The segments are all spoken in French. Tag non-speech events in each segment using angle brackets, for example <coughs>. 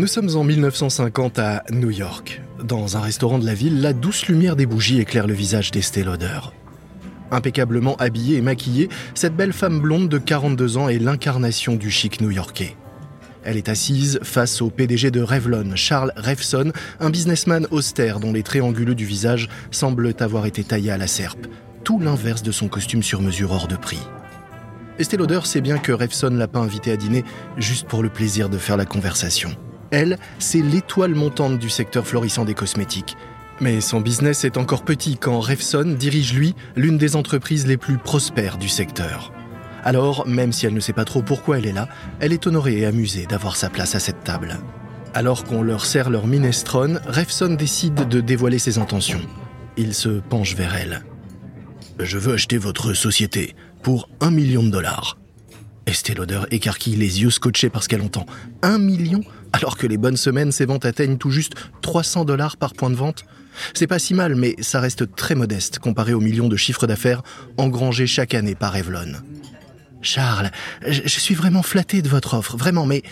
Nous sommes en 1950 à New York. Dans un restaurant de la ville, la douce lumière des bougies éclaire le visage d'Estée Lauder. Impeccablement habillée et maquillée, cette belle femme blonde de 42 ans est l'incarnation du chic new-yorkais. Elle est assise face au PDG de Revlon, Charles Revson, un businessman austère dont les traits anguleux du visage semblent avoir été taillés à la serpe. Tout l'inverse de son costume sur mesure hors de prix. Estée Lauder sait bien que Revson l'a pas invité à dîner juste pour le plaisir de faire la conversation. Elle, c'est l'étoile montante du secteur florissant des cosmétiques. Mais son business est encore petit quand Revson dirige lui l'une des entreprises les plus prospères du secteur. Alors, même si elle ne sait pas trop pourquoi elle est là, elle est honorée et amusée d'avoir sa place à cette table. Alors qu'on leur sert leur minestrone, Revson décide de dévoiler ses intentions. Il se penche vers elle. Je veux acheter votre société pour un million de dollars. Estée Lauder écarquille les yeux scotchés parce qu'elle entend. Un million Alors que les bonnes semaines, ses ventes atteignent tout juste 300 dollars par point de vente C'est pas si mal, mais ça reste très modeste comparé aux millions de chiffres d'affaires engrangés chaque année par Revlon. Charles, je suis vraiment flatté de votre offre, vraiment, mais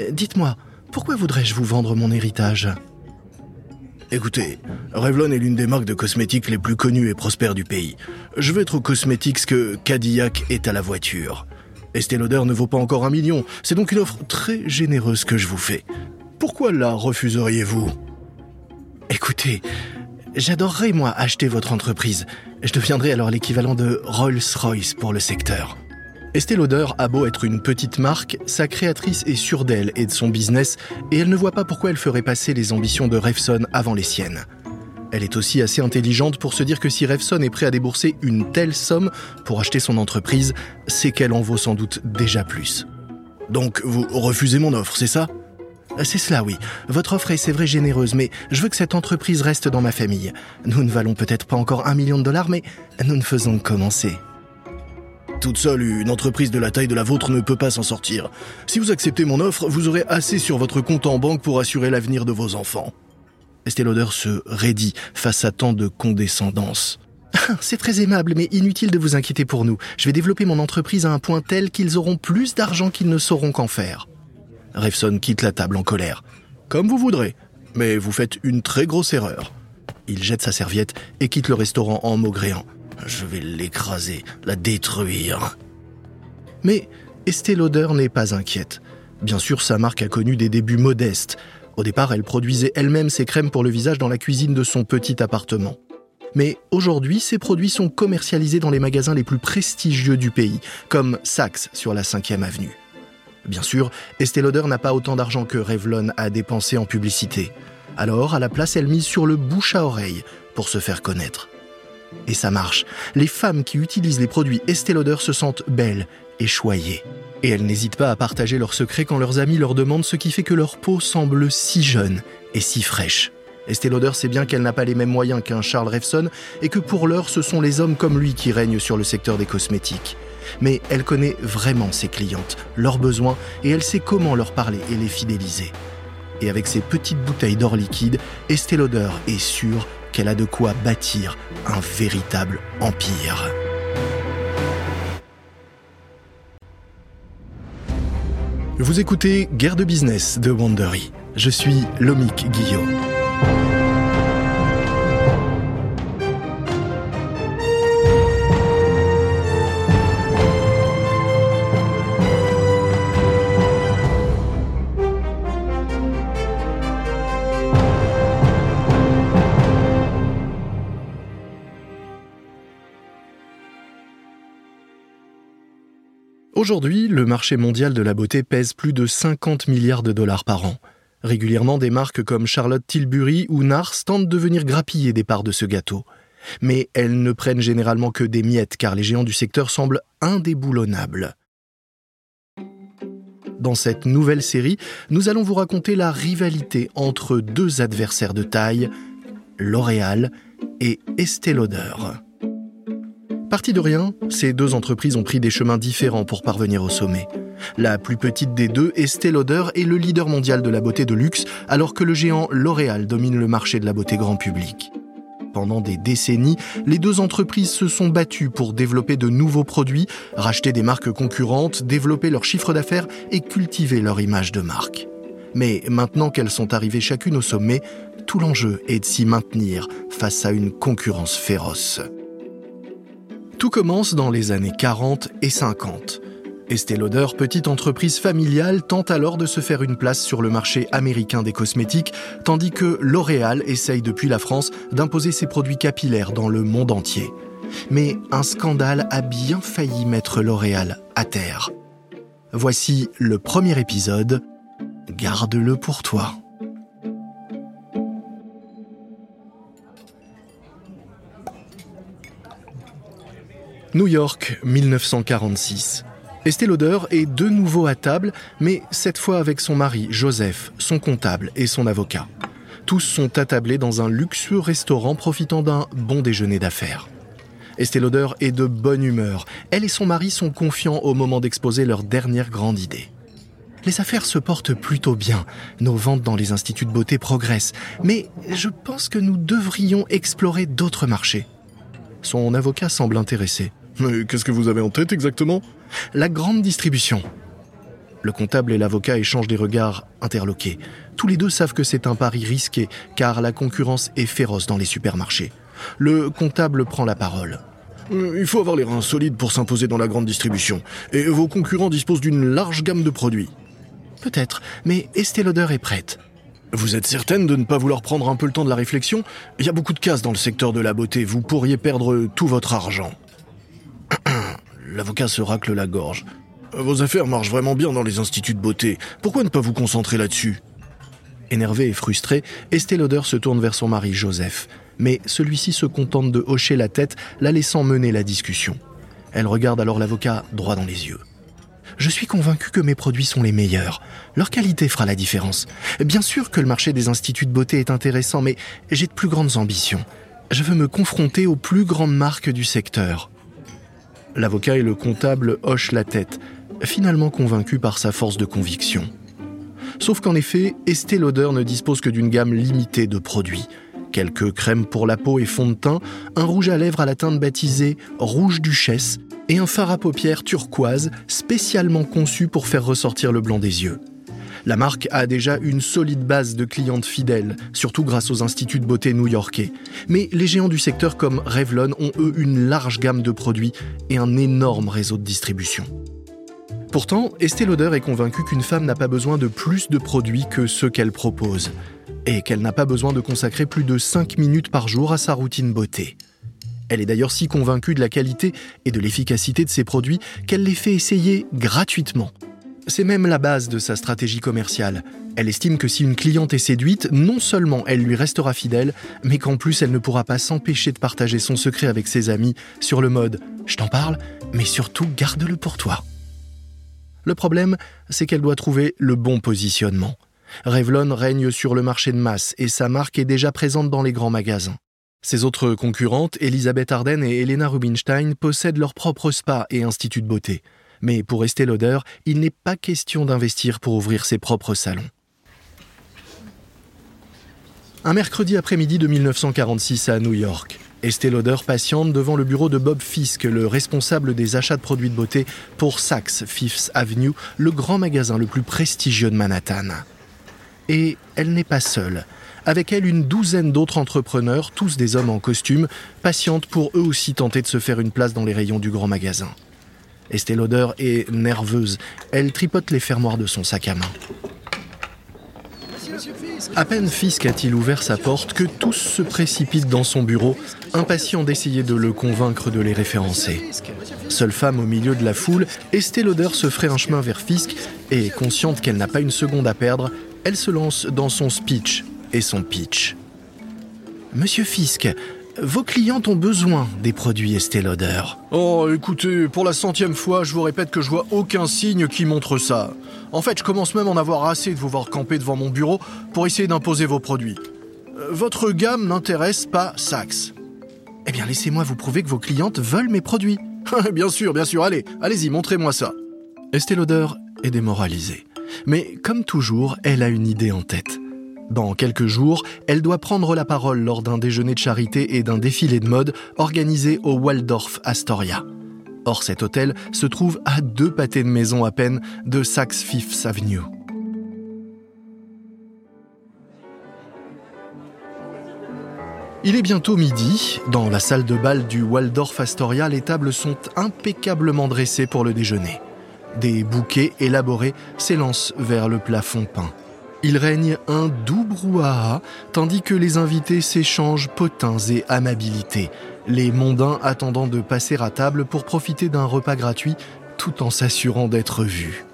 euh, dites-moi, pourquoi voudrais-je vous vendre mon héritage? Écoutez, Revlon est l'une des marques de cosmétiques les plus connues et prospères du pays. Je veux être aux cosmétiques ce que Cadillac est à la voiture. Estée Lauder ne vaut pas encore un million, c'est donc une offre très généreuse que je vous fais. Pourquoi la refuseriez-vous? Écoutez, j'adorerais moi acheter votre entreprise. Je deviendrai alors l'équivalent de Rolls-Royce pour le secteur. Estée Lauder a beau être une petite marque, sa créatrice est sûre d'elle et de son business, et elle ne voit pas pourquoi elle ferait passer les ambitions de Revson avant les siennes. Elle est aussi assez intelligente pour se dire que si Revson est prêt à débourser une telle somme pour acheter son entreprise, c'est qu'elle en vaut sans doute déjà plus. Donc vous refusez mon offre, c'est ça? C'est cela, oui. Votre offre est, c'est vrai, généreuse, mais je veux que cette entreprise reste dans ma famille. Nous ne valons peut-être pas encore un million de dollars, mais nous ne faisons que commencer. Toute seule, une entreprise de la taille de la vôtre ne peut pas s'en sortir. Si vous acceptez mon offre, vous aurez assez sur votre compte en banque pour assurer l'avenir de vos enfants. Estée Lauder se raidit face à tant de condescendance. C'est très aimable, mais inutile de vous inquiéter pour nous. Je vais développer mon entreprise à un point tel qu'ils auront plus d'argent qu'ils ne sauront qu'en faire. Revson quitte la table en colère. Comme vous voudrez, mais vous faites une très grosse erreur. Il jette sa serviette et quitte le restaurant en maugréant. Je vais l'écraser, la détruire. Mais Estée Lauder n'est pas inquiète. Bien sûr, sa marque a connu des débuts modestes. Au départ, elle produisait elle-même ses crèmes pour le visage dans la cuisine de son petit appartement. Mais aujourd'hui, ces produits sont commercialisés dans les magasins les plus prestigieux du pays, comme Saks sur la 5e avenue. Bien sûr, Estée Lauder n'a pas autant d'argent que Revlon a dépensé en publicité. Alors, à la place, elle mise sur le bouche à oreille pour se faire connaître. Et ça marche. Les femmes qui utilisent les produits Estée Lauder se sentent belles et choyées. Et elles n'hésitent pas à partager leurs secrets quand leurs amis leur demandent ce qui fait que leur peau semble si jeune et si fraîche. Estée Lauder sait bien qu'elle n'a pas les mêmes moyens qu'un Charles Revson et que pour l'heure, ce sont les hommes comme lui qui règnent sur le secteur des cosmétiques. Mais elle connaît vraiment ses clientes, leurs besoins et elle sait comment leur parler et les fidéliser. Et avec ses petites bouteilles d'or liquide, Estée Lauder est sûre qu'elle a de quoi bâtir un véritable empire. Vous écoutez Guerre de business de Wandery. Je suis Lomic Guillaume. Aujourd'hui, le marché mondial de la beauté pèse plus de 50 milliards de dollars par an. Régulièrement, des marques comme Charlotte Tilbury ou Nars tentent de venir grappiller des parts de ce gâteau. Mais elles ne prennent généralement que des miettes car les géants du secteur semblent indéboulonnables. Dans cette nouvelle série, nous allons vous raconter la rivalité entre deux adversaires de taille, L'Oréal et Estée Lauder. Parti de rien, ces deux entreprises ont pris des chemins différents pour parvenir au sommet. La plus petite des deux, Estée Lauder, est le leader mondial de la beauté de luxe, alors que le géant L'Oréal domine le marché de la beauté grand public. Pendant des décennies, les deux entreprises se sont battues pour développer de nouveaux produits, racheter des marques concurrentes, développer leur chiffre d'affaires et cultiver leur image de marque. Mais maintenant qu'elles sont arrivées chacune au sommet, tout l'enjeu est de s'y maintenir face à une concurrence féroce. Tout commence dans les années 40 et 50. Estée Lauder, petite entreprise familiale, tente alors de se faire une place sur le marché américain des cosmétiques, tandis que L'Oréal essaye depuis la France d'imposer ses produits capillaires dans le monde entier. Mais un scandale a bien failli mettre L'Oréal à terre. Voici le premier épisode. Garde-le pour toi. New York, 1946. Estée Lauder est de nouveau à table, mais cette fois avec son mari, Joseph, son comptable et son avocat. Tous sont attablés dans un luxueux restaurant profitant d'un bon déjeuner d'affaires. Estée Lauder est de bonne humeur. Elle et son mari sont confiants au moment d'exposer leur dernière grande idée. Les affaires se portent plutôt bien. Nos ventes dans les instituts de beauté progressent. Mais je pense que nous devrions explorer d'autres marchés. Son avocat semble intéressé. Mais qu'est-ce que vous avez en tête exactement? La grande distribution. Le comptable et l'avocat échangent des regards interloqués. Tous les deux savent que c'est un pari risqué, car la concurrence est féroce dans les supermarchés. Le comptable prend la parole. Euh, il faut avoir les reins solides pour s'imposer dans la grande distribution. Et vos concurrents disposent d'une large gamme de produits. Peut-être, mais Estée Lauder est prête. Vous êtes certaine de ne pas vouloir prendre un peu le temps de la réflexion? Il y a beaucoup de cases dans le secteur de la beauté. Vous pourriez perdre tout votre argent. <coughs> L'avocat se racle la gorge. Vos affaires marchent vraiment bien dans les instituts de beauté. Pourquoi ne pas vous concentrer là-dessus? Énervé et frustré, Estée Lauder se tourne vers son mari Joseph. Mais celui-ci se contente de hocher la tête, la laissant mener la discussion. Elle regarde alors l'avocat droit dans les yeux. Je suis convaincu que mes produits sont les meilleurs. Leur qualité fera la différence. Bien sûr que le marché des instituts de beauté est intéressant, mais j'ai de plus grandes ambitions. Je veux me confronter aux plus grandes marques du secteur. L'avocat et le comptable hochent la tête, finalement convaincus par sa force de conviction. Sauf qu'en effet, Estée Lauder ne dispose que d'une gamme limitée de produits. Quelques crèmes pour la peau et fond de teint, un rouge à lèvres à la teinte baptisé Rouge Duchesse et un fard à paupières turquoise spécialement conçu pour faire ressortir le blanc des yeux. La marque a déjà une solide base de clientes fidèles, surtout grâce aux instituts de beauté new-yorkais. Mais les géants du secteur comme Revlon ont eux une large gamme de produits et un énorme réseau de distribution. Pourtant, Estée Lauder est convaincue qu'une femme n'a pas besoin de plus de produits que ceux qu'elle propose, et qu'elle n'a pas besoin de consacrer plus de 5 minutes par jour à sa routine beauté. Elle est d'ailleurs si convaincue de la qualité et de l'efficacité de ses produits qu'elle les fait essayer gratuitement c'est même la base de sa stratégie commerciale. Elle estime que si une cliente est séduite, non seulement elle lui restera fidèle, mais qu'en plus elle ne pourra pas s'empêcher de partager son secret avec ses amis sur le mode ⁇ je t'en parle, mais surtout garde-le pour toi ⁇ Le problème, c'est qu'elle doit trouver le bon positionnement. Revlon règne sur le marché de masse et sa marque est déjà présente dans les grands magasins. Ses autres concurrentes, Elisabeth Arden et Elena Rubinstein, possèdent leur propre spa et institut de beauté. Mais pour Estée Lauder, il n'est pas question d'investir pour ouvrir ses propres salons. Un mercredi après-midi de 1946 à New York, Estée Lauder patiente devant le bureau de Bob Fisk, le responsable des achats de produits de beauté pour Saks Fifth Avenue, le grand magasin le plus prestigieux de Manhattan. Et elle n'est pas seule. Avec elle, une douzaine d'autres entrepreneurs, tous des hommes en costume, patientent pour eux aussi tenter de se faire une place dans les rayons du grand magasin. Estée Lauder est nerveuse. Elle tripote les fermoirs de son sac à main. À peine Fisk a-t-il ouvert sa porte que tous se précipitent dans son bureau, impatients d'essayer de le convaincre de les référencer. Seule femme au milieu de la foule, Estée Lauder se ferait un chemin vers Fisk et, consciente qu'elle n'a pas une seconde à perdre, elle se lance dans son speech et son pitch. Monsieur Fisk, vos clients ont besoin des produits Estée. Oh, écoutez, pour la centième fois, je vous répète que je vois aucun signe qui montre ça. En fait, je commence même à en avoir assez de vous voir camper devant mon bureau pour essayer d'imposer vos produits. Euh, votre gamme n'intéresse pas Saks. Eh bien, laissez-moi vous prouver que vos clientes veulent mes produits. <laughs> bien sûr, bien sûr, allez, allez-y, montrez-moi ça. Estée est démoralisée. Mais comme toujours, elle a une idée en tête. Dans quelques jours, elle doit prendre la parole lors d'un déjeuner de charité et d'un défilé de mode organisé au Waldorf Astoria. Or, cet hôtel se trouve à deux pâtés de maison à peine de Saks Fifth Avenue. Il est bientôt midi. Dans la salle de bal du Waldorf Astoria, les tables sont impeccablement dressées pour le déjeuner. Des bouquets élaborés s'élancent vers le plafond peint. Il règne un doux brouhaha, tandis que les invités s'échangent potins et amabilités, les mondains attendant de passer à table pour profiter d'un repas gratuit tout en s'assurant d'être vus.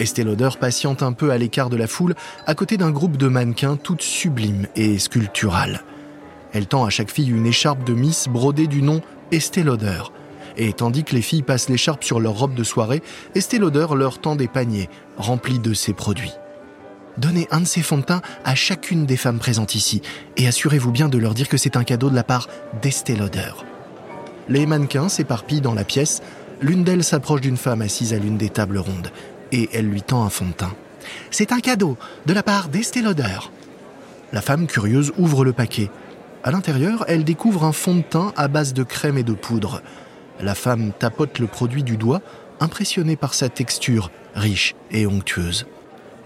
Estée patiente un peu à l'écart de la foule, à côté d'un groupe de mannequins toutes sublimes et sculpturales. Elle tend à chaque fille une écharpe de Miss brodée du nom Estée. Et tandis que les filles passent l'écharpe sur leur robe de soirée, Estée leur tend des paniers remplis de ses produits. Donnez un de ces fonds de teint à chacune des femmes présentes ici et assurez-vous bien de leur dire que c'est un cadeau de la part d'Estée Lauder. Les mannequins s'éparpillent dans la pièce. L'une d'elles s'approche d'une femme assise à l'une des tables rondes et elle lui tend un fond de teint. C'est un cadeau de la part d'Estée Lauder. La femme curieuse ouvre le paquet. À l'intérieur, elle découvre un fond de teint à base de crème et de poudre. La femme tapote le produit du doigt, impressionnée par sa texture riche et onctueuse.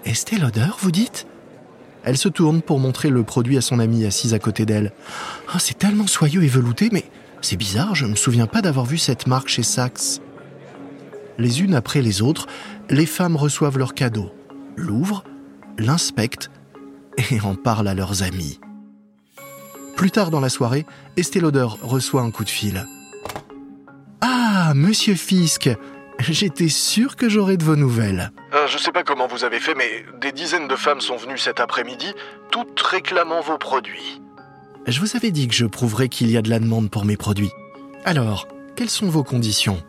Estée Lauder, vous dites? Elle se tourne pour montrer le produit à son amie assise à côté d'elle. Oh, c'est tellement soyeux et velouté, mais c'est bizarre, je ne me souviens pas d'avoir vu cette marque chez Saks. Les unes après les autres, les femmes reçoivent leur cadeau, l'ouvrent, l'inspectent et en parlent à leurs amis. Plus tard dans la soirée, Estée Lauder reçoit un coup de fil. Ah, monsieur Fisk, J'étais sûr que j'aurais de vos nouvelles. Euh, je sais pas comment vous avez fait, mais des dizaines de femmes sont venues cet après-midi, toutes réclamant vos produits. Je vous avais dit que je prouverais qu'il y a de la demande pour mes produits. Alors, quelles sont vos conditions?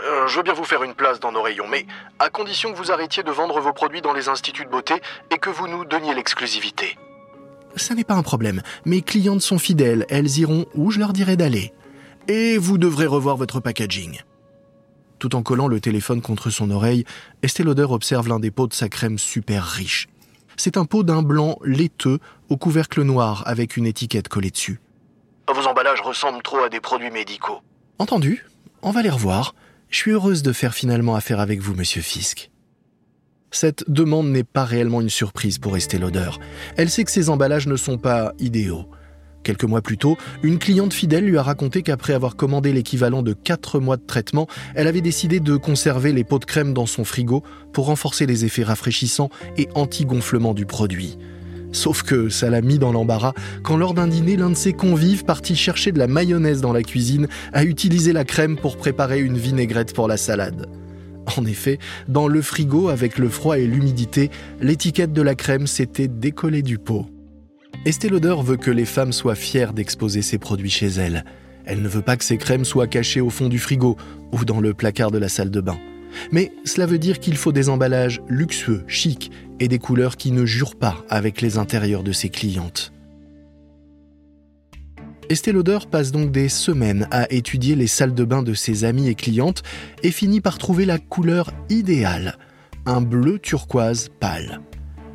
Euh, Je veux bien vous faire une place dans nos rayons, mais à condition que vous arrêtiez de vendre vos produits dans les instituts de beauté et que vous nous donniez l'exclusivité. Ça n'est pas un problème. Mes clientes sont fidèles, elles iront où je leur dirai d'aller. Et vous devrez revoir votre packaging. Tout en collant le téléphone contre son oreille, Estée Lauder observe l'un des pots de sa crème super riche. C'est un pot d'un blanc laiteux au couvercle noir avec une étiquette collée dessus. Vos emballages ressemblent trop à des produits médicaux. Entendu, on va les revoir. Je suis heureuse de faire finalement affaire avec vous, monsieur Fisk. Cette demande n'est pas réellement une surprise pour Estée Lauder. Elle sait que ces emballages ne sont pas idéaux. Quelques mois plus tôt, une cliente fidèle lui a raconté qu'après avoir commandé l'équivalent de 4 mois de traitement, elle avait décidé de conserver les pots de crème dans son frigo pour renforcer les effets rafraîchissants et anti-gonflement du produit. Sauf que ça l'a mis dans l'embarras quand lors d'un dîner, l'un de ses convives, parti chercher de la mayonnaise dans la cuisine, a utilisé la crème pour préparer une vinaigrette pour la salade. En effet, dans le frigo, avec le froid et l'humidité, l'étiquette de la crème s'était décollée du pot. Estée Lauder veut que les femmes soient fières d'exposer ses produits chez elles. Elle ne veut pas que ses crèmes soient cachées au fond du frigo ou dans le placard de la salle de bain. Mais cela veut dire qu'il faut des emballages luxueux, chics et des couleurs qui ne jurent pas avec les intérieurs de ses clientes. Estée Lauder passe donc des semaines à étudier les salles de bain de ses amies et clientes et finit par trouver la couleur idéale, un bleu turquoise pâle.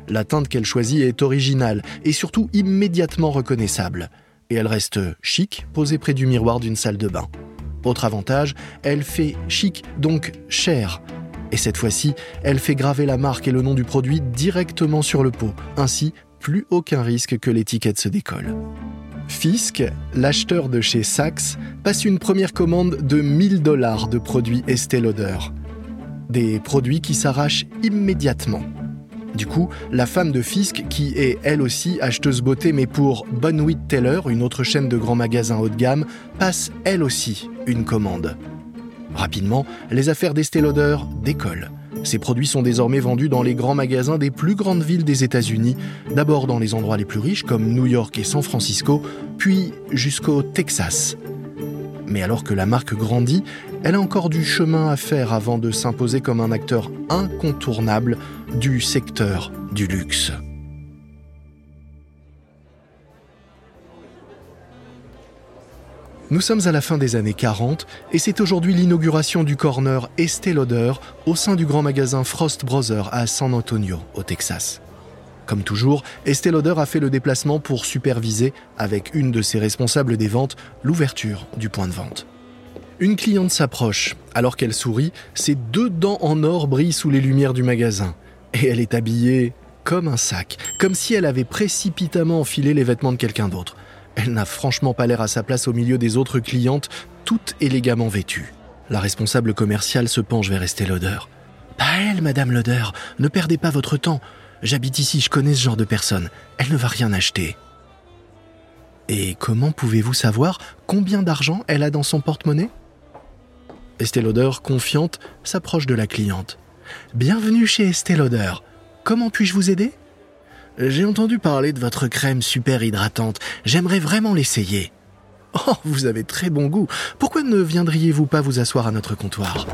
La teinte qu'elle choisit est originale et surtout immédiatement reconnaissable. Et elle reste chic, posée près du miroir d'une salle de bain. Autre avantage, elle fait chic, donc cher. Et cette fois-ci, elle fait graver la marque et le nom du produit directement sur le pot. Ainsi, plus aucun risque que l'étiquette se décolle. Fisk, l'acheteur de chez Saks, passe une première commande de 1000 dollars de produits Estée Lauder. Des produits qui s'arrachent immédiatement. Du coup, la femme de Fisk, qui est elle aussi acheteuse beauté mais pour Bonwit Taylor, une autre chaîne de grands magasins haut de gamme, passe elle aussi une commande. Rapidement, les affaires d'Estée décollent. Ces produits sont désormais vendus dans les grands magasins des plus grandes villes des États-Unis, d'abord dans les endroits les plus riches comme New York et San Francisco, puis jusqu'au Texas. Mais alors que la marque grandit, elle a encore du chemin à faire avant de s'imposer comme un acteur incontournable du secteur du luxe. Nous sommes à la fin des années 40 et c'est aujourd'hui l'inauguration du corner Estée Lauder au sein du grand magasin Frost Brothers à San Antonio, au Texas. Comme toujours, Estée Lauder a fait le déplacement pour superviser, avec une de ses responsables des ventes, l'ouverture du point de vente. Une cliente s'approche. Alors qu'elle sourit, ses deux dents en or brillent sous les lumières du magasin. Et elle est habillée comme un sac, comme si elle avait précipitamment enfilé les vêtements de quelqu'un d'autre. Elle n'a franchement pas l'air à sa place au milieu des autres clientes, toutes élégamment vêtues. La responsable commerciale se penche vers Estée Lauder. Pas elle, Madame Lauder. Ne perdez pas votre temps. J'habite ici, je connais ce genre de personne. Elle ne va rien acheter. Et comment pouvez-vous savoir combien d'argent elle a dans son porte-monnaie? Estée Lauder, confiante, s'approche de la cliente. Bienvenue chez Estée Lauder. Comment puis-je vous aider? J'ai entendu parler de votre crème super hydratante. J'aimerais vraiment l'essayer. Oh, vous avez très bon goût. Pourquoi ne viendriez-vous pas vous asseoir à notre comptoir?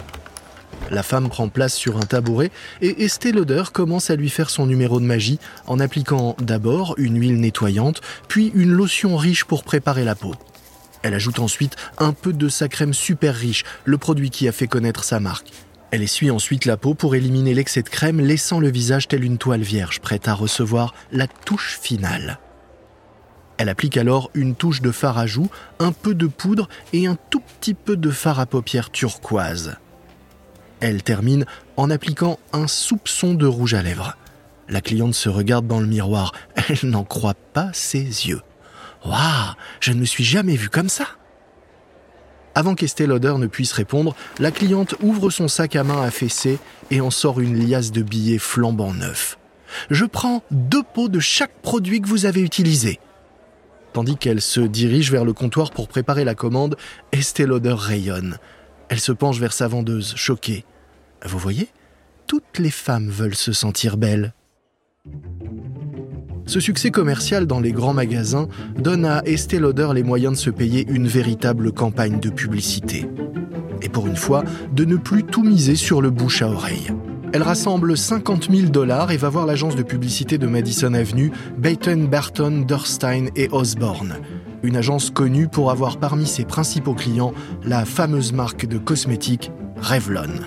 La femme prend place sur un tabouret et Estée Lauder commence à lui faire son numéro de magie en appliquant d'abord une huile nettoyante, puis une lotion riche pour préparer la peau. Elle ajoute ensuite un peu de sa crème super riche, le produit qui a fait connaître sa marque. Elle essuie ensuite la peau pour éliminer l'excès de crème, laissant le visage tel une toile vierge, prête à recevoir la touche finale. Elle applique alors une touche de fard à joues, un peu de poudre et un tout petit peu de fard à paupières turquoise. Elle termine en appliquant un soupçon de rouge à lèvres. La cliente se regarde dans le miroir. Elle n'en croit pas ses yeux. Waouh, je ne me suis jamais vue comme ça. Avant qu'Estée Lauder ne puisse répondre, la cliente ouvre son sac à main affaissé et en sort une liasse de billets flambant neufs. Je prends deux pots de chaque produit que vous avez utilisé. Tandis qu'elle se dirige vers le comptoir pour préparer la commande, Estée Lauder rayonne. Elle se penche vers sa vendeuse, choquée. Vous voyez Toutes les femmes veulent se sentir belles. Ce succès commercial dans les grands magasins donne à Estée Lauder les moyens de se payer une véritable campagne de publicité. Et pour une fois, de ne plus tout miser sur le bouche à oreille. Elle rassemble 50 000 dollars et va voir l'agence de publicité de Madison Avenue, Baton, Barton, Durstein et Osborne. Une agence connue pour avoir parmi ses principaux clients la fameuse marque de cosmétiques Revlon.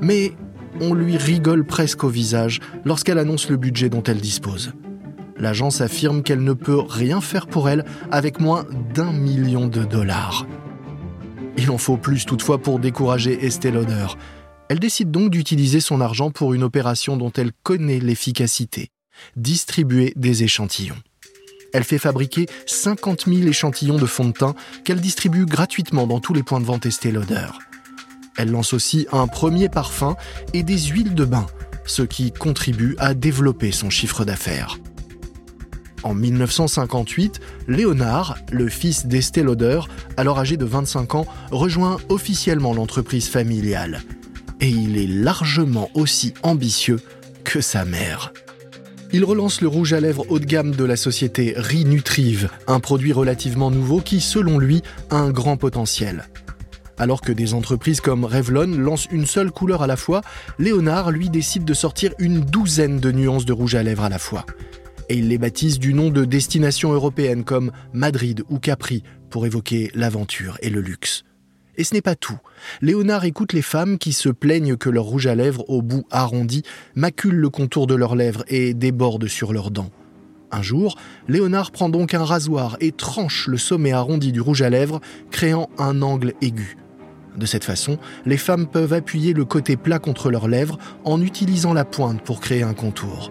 Mais on lui rigole presque au visage lorsqu'elle annonce le budget dont elle dispose. L'agence affirme qu'elle ne peut rien faire pour elle avec moins d'un million de dollars. Il en faut plus toutefois pour décourager Estée Lauder. Elle décide donc d'utiliser son argent pour une opération dont elle connaît l'efficacité, distribuer des échantillons. Elle fait fabriquer 50 000 échantillons de fond de teint qu'elle distribue gratuitement dans tous les points de vente Estée Lauder. Elle lance aussi un premier parfum et des huiles de bain, ce qui contribue à développer son chiffre d'affaires. En 1958, Léonard, le fils d'Estée Lauder, alors âgé de 25 ans, rejoint officiellement l'entreprise familiale et il est largement aussi ambitieux que sa mère. Il relance le rouge à lèvres haut de gamme de la société Rinutrive, un produit relativement nouveau qui, selon lui, a un grand potentiel. Alors que des entreprises comme Revlon lancent une seule couleur à la fois, Léonard, lui, décide de sortir une douzaine de nuances de rouge à lèvres à la fois. Et il les baptise du nom de destinations européennes comme Madrid ou Capri pour évoquer l'aventure et le luxe. Et ce n'est pas tout. Léonard écoute les femmes qui se plaignent que leur rouge à lèvres au bout arrondi macule le contour de leurs lèvres et déborde sur leurs dents. Un jour, Léonard prend donc un rasoir et tranche le sommet arrondi du rouge à lèvres, créant un angle aigu. De cette façon, les femmes peuvent appuyer le côté plat contre leurs lèvres en utilisant la pointe pour créer un contour.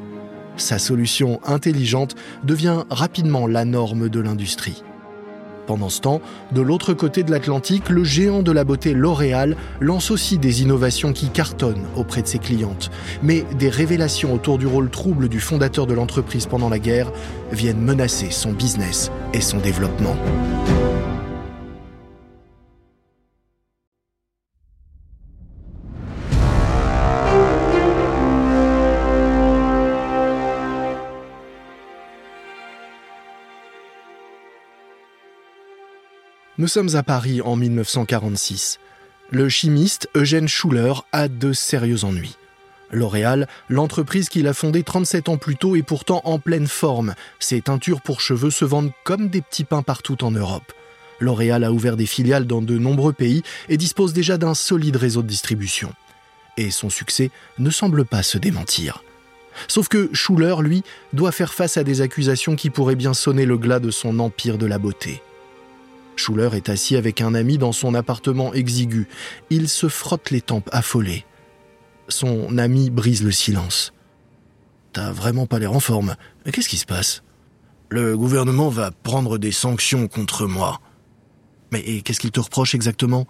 Sa solution intelligente devient rapidement la norme de l'industrie. Pendant ce temps, de l'autre côté de l'Atlantique, le géant de la beauté L'Oréal lance aussi des innovations qui cartonnent auprès de ses clientes. Mais des révélations autour du rôle trouble du fondateur de l'entreprise pendant la guerre viennent menacer son business et son développement. Nous sommes à Paris en 1946. Le chimiste Eugène Schuller a de sérieux ennuis. L'Oréal, l'entreprise qu'il a fondée 37 ans plus tôt, est pourtant en pleine forme. Ses teintures pour cheveux se vendent comme des petits pains partout en Europe. L'Oréal a ouvert des filiales dans de nombreux pays et dispose déjà d'un solide réseau de distribution. Et son succès ne semble pas se démentir. Sauf que Schuller, lui, doit faire face à des accusations qui pourraient bien sonner le glas de son empire de la beauté. Schuller est assis avec un ami dans son appartement exigu. Il se frotte les tempes affolé. Son ami brise le silence. T'as vraiment pas l'air en forme. Qu'est-ce qui se passe? Le gouvernement va prendre des sanctions contre moi. Mais qu'est-ce qu'ils te reprochent exactement?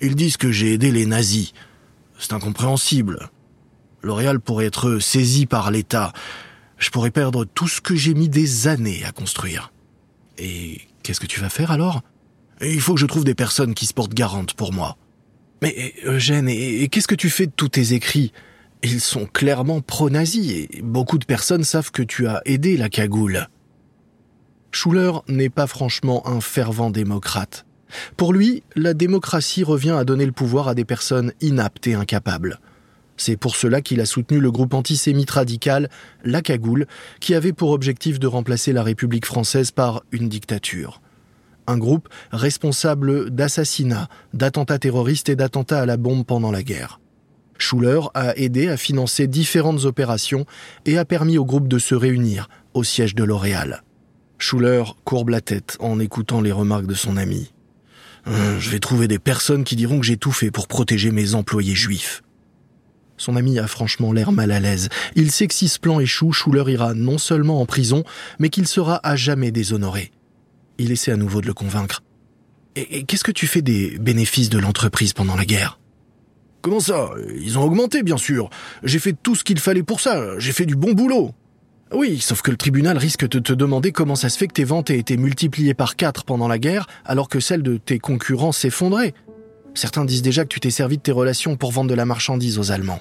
Ils disent que j'ai aidé les nazis. C'est incompréhensible. L'Oréal pourrait être saisi par l'État. Je pourrais perdre tout ce que j'ai mis des années à construire. Et qu'est-ce que tu vas faire alors? Il faut que je trouve des personnes qui se portent garantes pour moi. Mais Eugène, et, qu'est-ce que tu fais de tous tes écrits? Ils sont clairement pro-nazis et beaucoup de personnes savent que tu as aidé la cagoule. Schuller n'est pas franchement un fervent démocrate. Pour lui, la démocratie revient à donner le pouvoir à des personnes inaptes et incapables. C'est pour cela qu'il a soutenu le groupe antisémite radical La Cagoule, qui avait pour objectif de remplacer la République française par une dictature. Un groupe responsable d'assassinats, d'attentats terroristes et d'attentats à la bombe pendant la guerre. Schuller a aidé à financer différentes opérations et a permis au groupe de se réunir au siège de L'Oréal. Schuller courbe la tête en écoutant les remarques de son ami. Euh, je vais trouver des personnes qui diront que j'ai tout fait pour protéger mes employés juifs. Son ami a franchement l'air mal à l'aise. Il sait que si ce plan échoue, Schuller ira non seulement en prison, mais qu'il sera à jamais déshonoré. Il essaie à nouveau de le convaincre. Et, qu'est-ce que tu fais des bénéfices de l'entreprise pendant la guerre? Comment ça? Ils ont augmenté, bien sûr. J'ai fait tout ce qu'il fallait pour ça. J'ai fait du bon boulot. Oui, sauf que le tribunal risque de te demander comment ça se fait que tes ventes aient été multipliées par quatre pendant la guerre, alors que celles de tes concurrents s'effondraient. Certains disent déjà que tu t'es servi de tes relations pour vendre de la marchandise aux Allemands.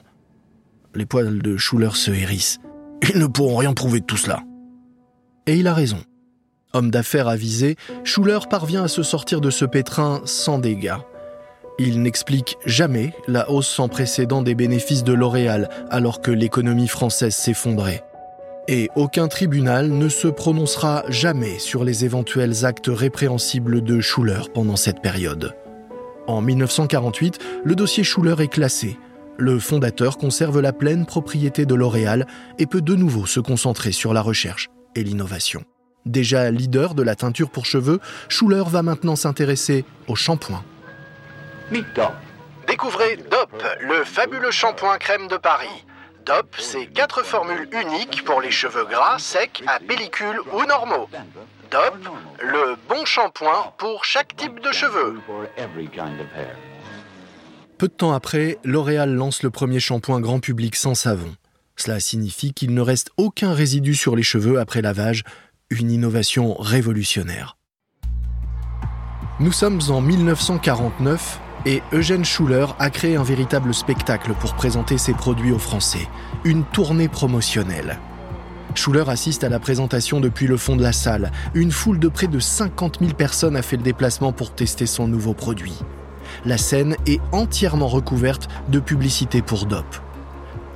Les poils de Schuller se hérissent. Ils ne pourront rien prouver de tout cela. Et il a raison. Homme d'affaires avisé, Schuller parvient à se sortir de ce pétrin sans dégâts. Il n'explique jamais la hausse sans précédent des bénéfices de L'Oréal alors que l'économie française s'effondrait et aucun tribunal ne se prononcera jamais sur les éventuels actes répréhensibles de Schuller pendant cette période. En 1948, le dossier Schuller est classé. Le fondateur conserve la pleine propriété de L'Oréal et peut de nouveau se concentrer sur la recherche et l'innovation. Déjà leader de la teinture pour cheveux, Schuller va maintenant s'intéresser au shampoing. Découvrez DOP, le fabuleux shampoing crème de Paris. DOP, c'est quatre formules uniques pour les cheveux gras, secs, à pellicule ou normaux. DOP, le bon shampoing pour chaque type de cheveux. Peu de temps après, L'Oréal lance le premier shampoing grand public sans savon. Cela signifie qu'il ne reste aucun résidu sur les cheveux après lavage, une innovation révolutionnaire. Nous sommes en 1949 et Eugène Schuller a créé un véritable spectacle pour présenter ses produits aux Français, une tournée promotionnelle. Schuller assiste à la présentation depuis le fond de la salle. Une foule de près de 50 000 personnes a fait le déplacement pour tester son nouveau produit. La scène est entièrement recouverte de publicité pour DOP.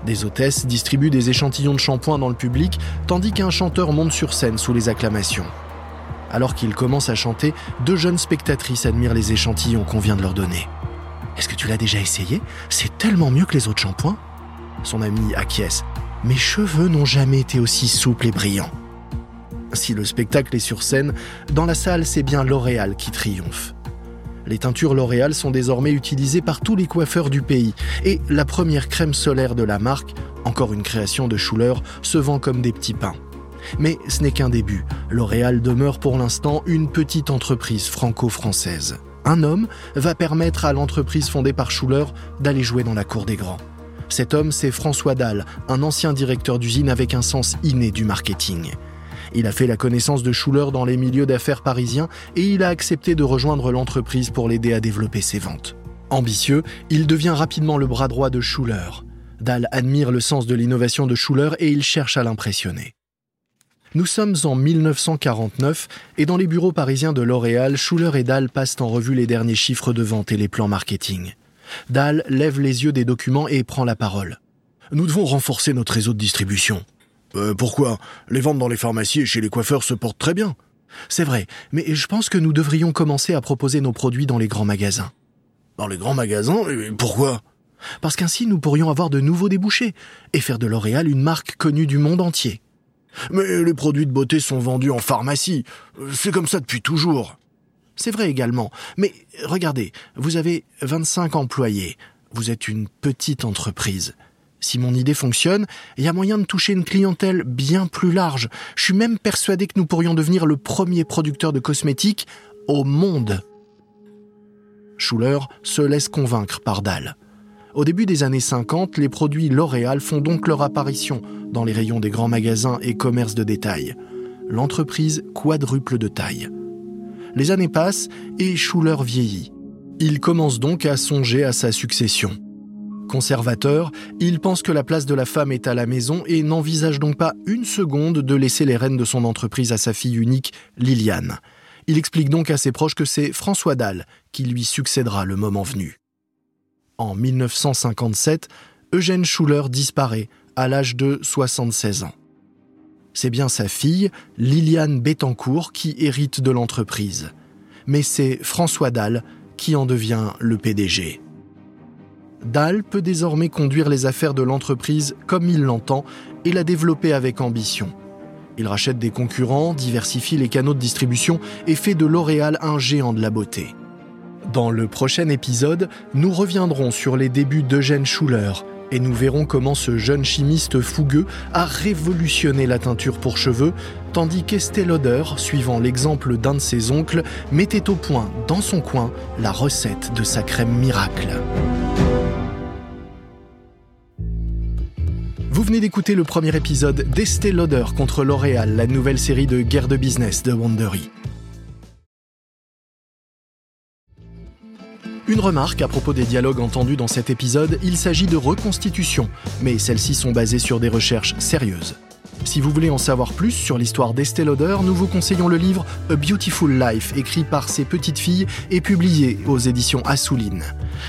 Des hôtesses distribuent des échantillons de shampoing dans le public, tandis qu'un chanteur monte sur scène sous les acclamations. Alors qu'il commence à chanter, deux jeunes spectatrices admirent les échantillons qu'on vient de leur donner. Est-ce que tu l'as déjà essayé? C'est tellement mieux que les autres shampoings. Son ami acquiesce. Mes cheveux n'ont jamais été aussi souples et brillants. Si le spectacle est sur scène, dans la salle, c'est bien L'Oréal qui triomphe. Les teintures L'Oréal sont désormais utilisées par tous les coiffeurs du pays et la première crème solaire de la marque, encore une création de Schuller, se vend comme des petits pains. Mais ce n'est qu'un début. L'Oréal demeure pour l'instant une petite entreprise franco-française un homme va permettre à l'entreprise fondée par Schuller d'aller jouer dans la cour des grands. Cet homme, c'est François Dalle, un ancien directeur d'usine avec un sens inné du marketing. Il a fait la connaissance de Schuller dans les milieux d'affaires parisiens et il a accepté de rejoindre l'entreprise pour l'aider à développer ses ventes. Ambitieux, il devient rapidement le bras droit de Schuller. Dahl admire le sens de l'innovation de Schuller et il cherche à l'impressionner. Nous sommes en 1949 et dans les bureaux parisiens de L'Oréal, Schuller et Dahl passent en revue les derniers chiffres de vente et les plans marketing. Dahl lève les yeux des documents et prend la parole. Nous devons renforcer notre réseau de distribution. Euh, pourquoi? Les ventes dans les pharmacies et chez les coiffeurs se portent très bien. C'est vrai, mais je pense que nous devrions commencer à proposer nos produits dans les grands magasins. Dans les grands magasins? Pourquoi? Parce qu'ainsi nous pourrions avoir de nouveaux débouchés et faire de L'Oréal une marque connue du monde entier. Mais les produits de beauté sont vendus en pharmacie. C'est comme ça depuis toujours. C'est vrai également. Mais regardez, vous avez 25 employés. Vous êtes une petite entreprise. Si mon idée fonctionne, il y a moyen de toucher une clientèle bien plus large. Je suis même persuadé que nous pourrions devenir le premier producteur de cosmétiques au monde. Schuller se laisse convaincre par Dahl. Au début des années 50, les produits L'Oréal font donc leur apparition dans les rayons des grands magasins et commerces de détail. L'entreprise quadruple de taille. Les années passent et Schuller vieillit. Il commence donc à songer à sa succession. Conservateur, il pense que la place de la femme est à la maison et n'envisage donc pas une seconde de laisser les rênes de son entreprise à sa fille unique, Liliane. Il explique donc à ses proches que c'est François Dalle qui lui succédera le moment venu. En 1957, Eugène Schuller disparaît à l'âge de 76 ans. C'est bien sa fille, Liliane Bettencourt, qui hérite de l'entreprise. Mais c'est François Dalle qui en devient le PDG. Dahl peut désormais conduire les affaires de l'entreprise comme il l'entend et la développer avec ambition. Il rachète des concurrents, diversifie les canaux de distribution et fait de L'Oréal un géant de la beauté. Dans le prochain épisode, nous reviendrons sur les débuts d'Eugène Schuller et nous verrons comment ce jeune chimiste fougueux a révolutionné la teinture pour cheveux, tandis qu'Estée Lauder, suivant l'exemple d'un de ses oncles, mettait au point dans son coin la recette de sa crème miracle. Vous venez d'écouter le premier épisode d'Estée Lauder contre L'Oréal, la nouvelle série de guerre de business de Wandery. Une remarque à propos des dialogues entendus dans cet épisode, il s'agit de reconstitutions, mais celles-ci sont basées sur des recherches sérieuses. Si vous voulez en savoir plus sur l'histoire d'Estée Lauder, nous vous conseillons le livre A Beautiful Life, écrit par ses petites filles et publié aux éditions Assouline.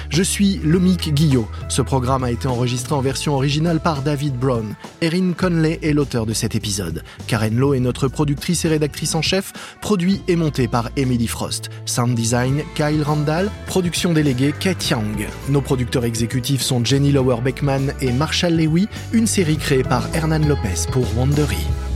Je suis Lomique Guillot. Ce programme a été enregistré en version originale par David Brown. Erin Conley est l'auteur de cet épisode. Karen Lowe est notre productrice et rédactrice en chef, produit et monté par Emily Frost. Sound design, Kyle Randall, production déléguée, Kate Young. Nos producteurs exécutifs sont Jenny Lower Beckman et Marshall Lewy, une série créée par Hernan Lopez pour Wandery.